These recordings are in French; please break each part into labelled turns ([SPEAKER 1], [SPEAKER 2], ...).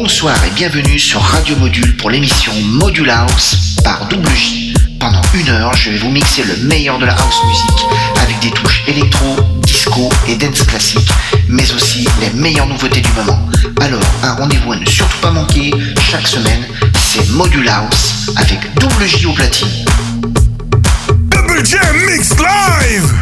[SPEAKER 1] Bonsoir et bienvenue sur Radio Module pour l'émission Module House par Double J. Pendant une heure, je vais vous mixer le meilleur de la house music avec des touches électro, disco et dance classique, mais aussi les meilleures nouveautés du moment. Alors, un rendez-vous à ne surtout pas manquer chaque semaine, c'est Module House avec Double J au platine.
[SPEAKER 2] Double J Mix Live!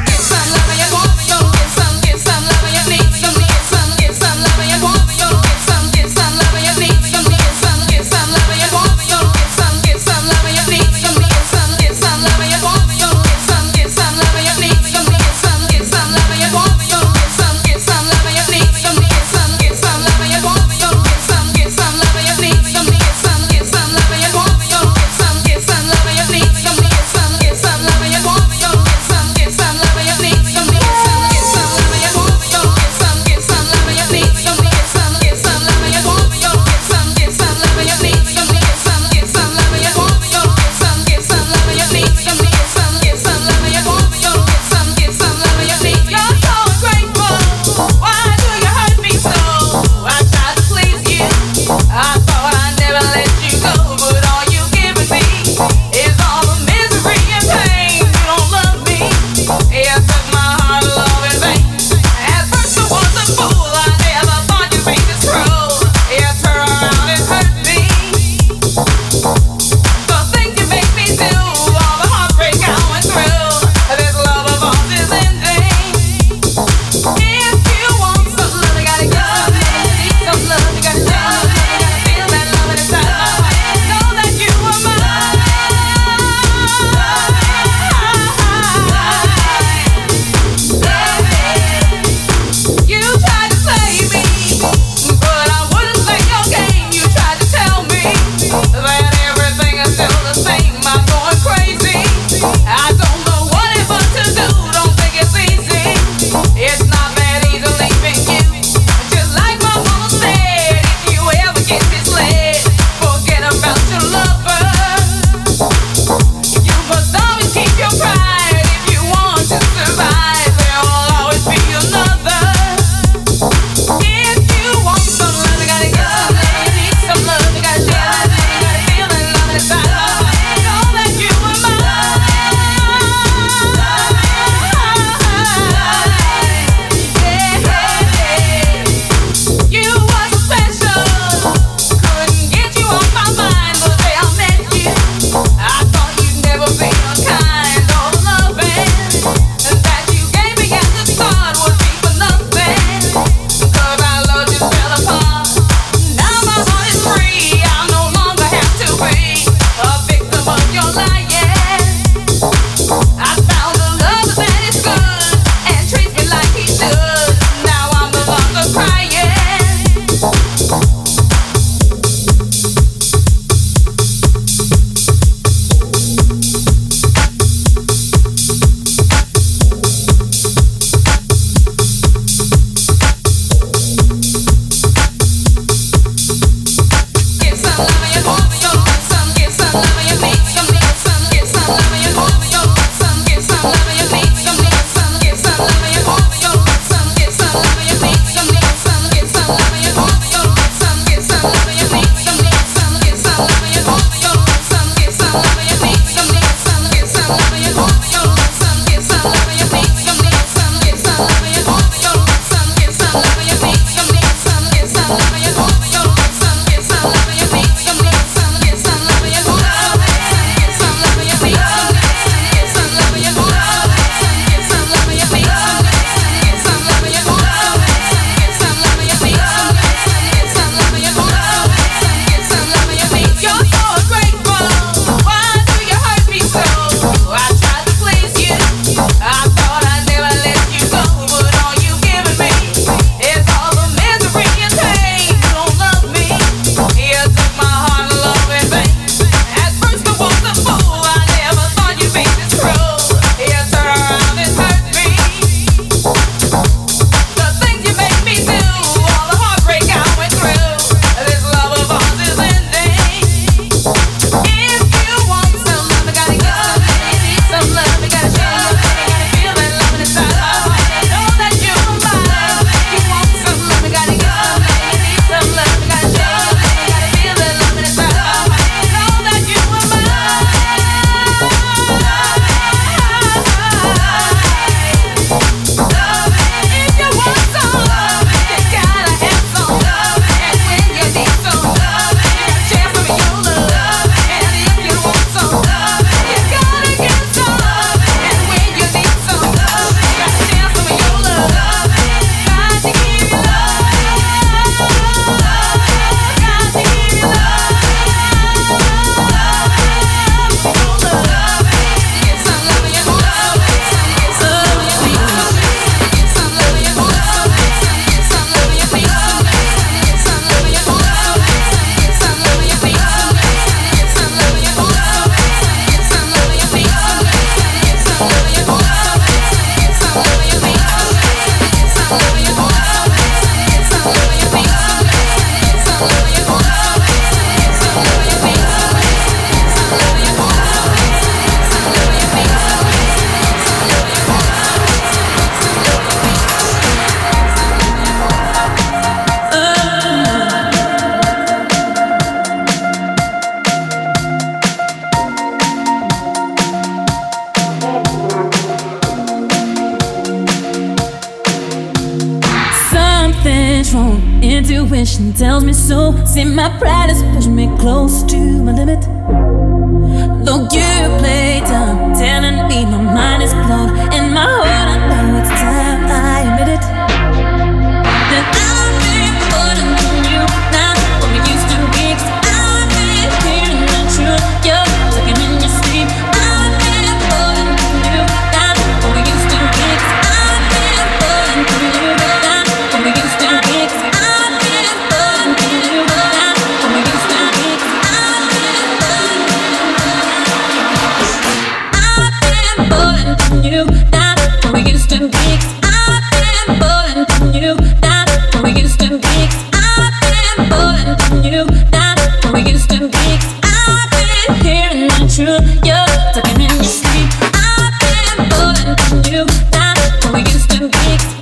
[SPEAKER 3] and big.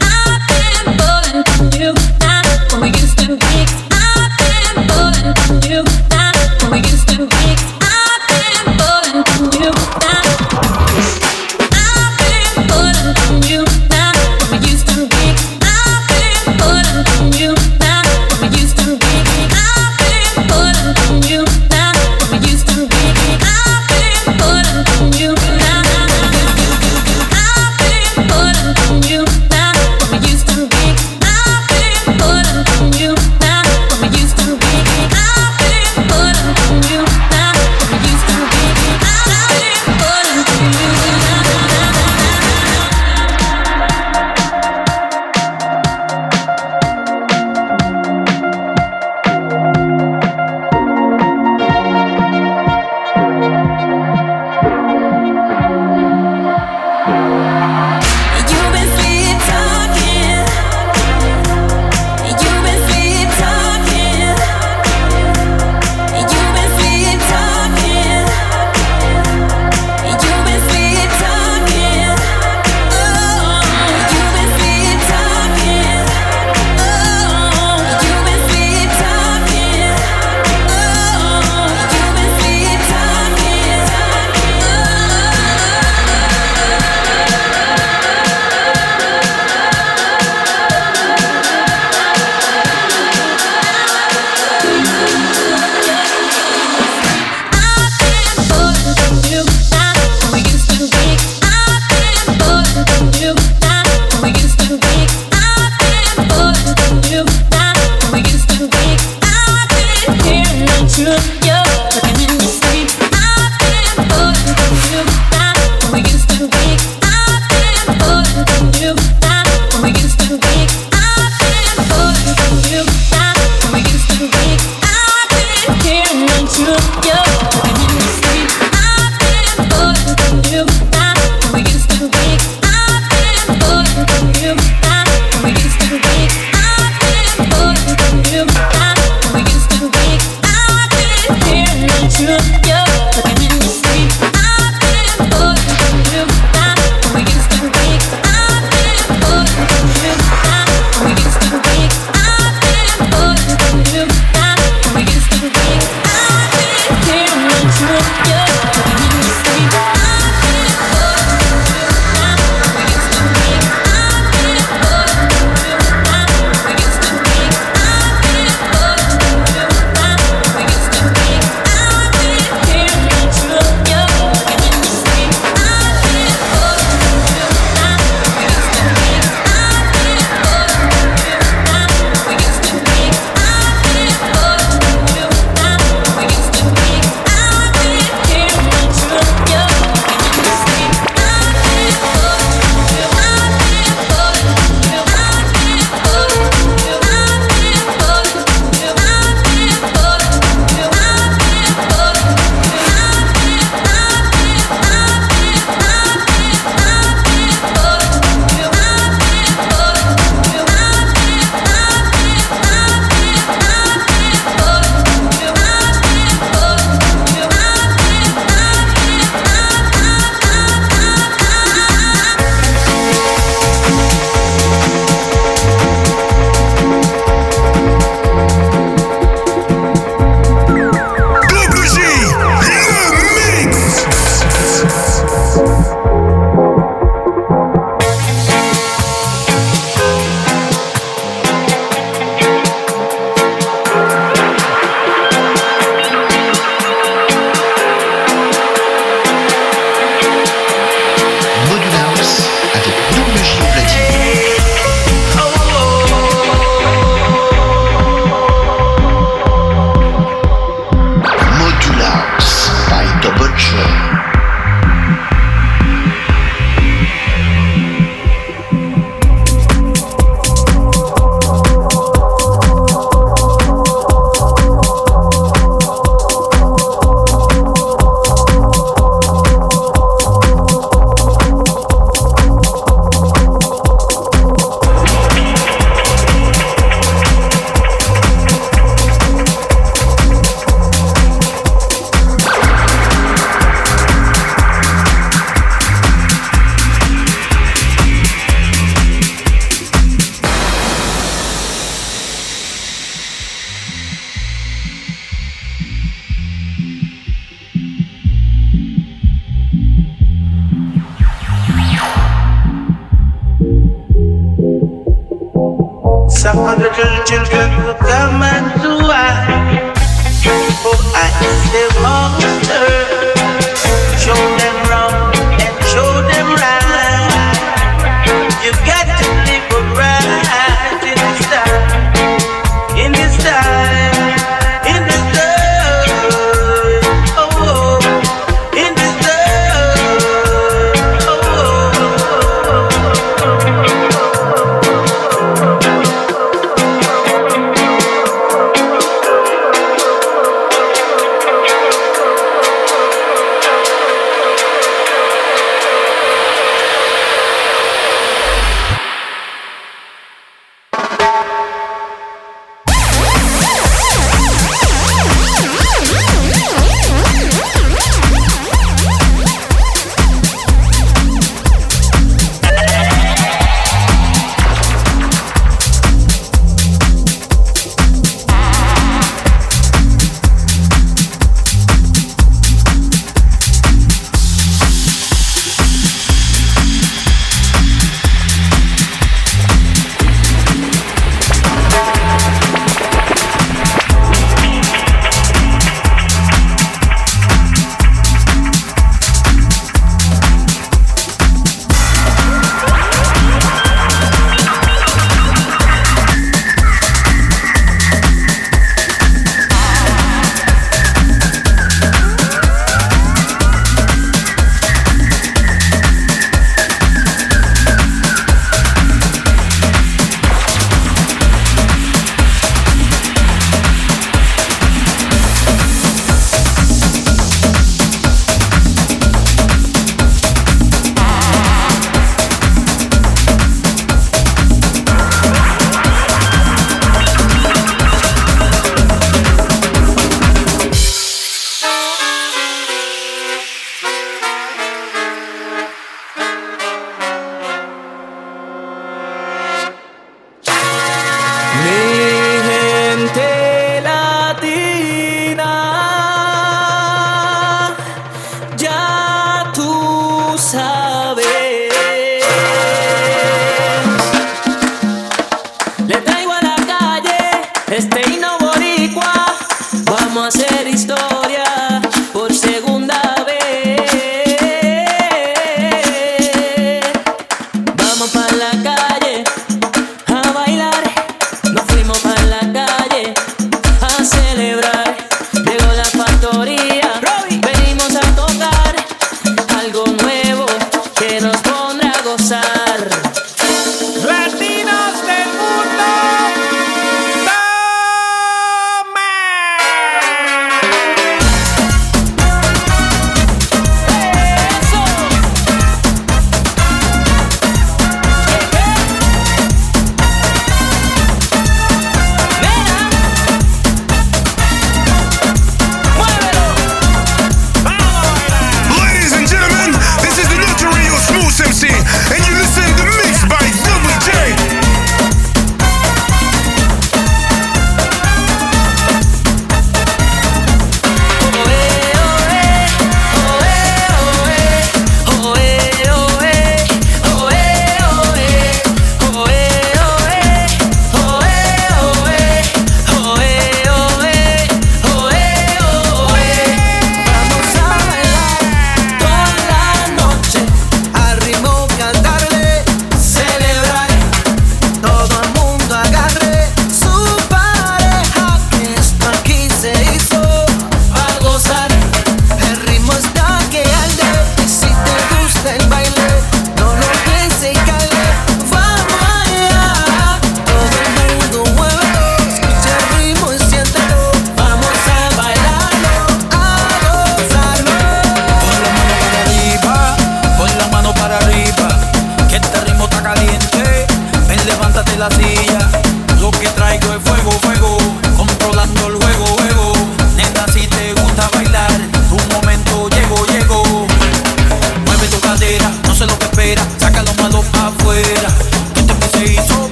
[SPEAKER 3] looking in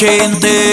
[SPEAKER 4] la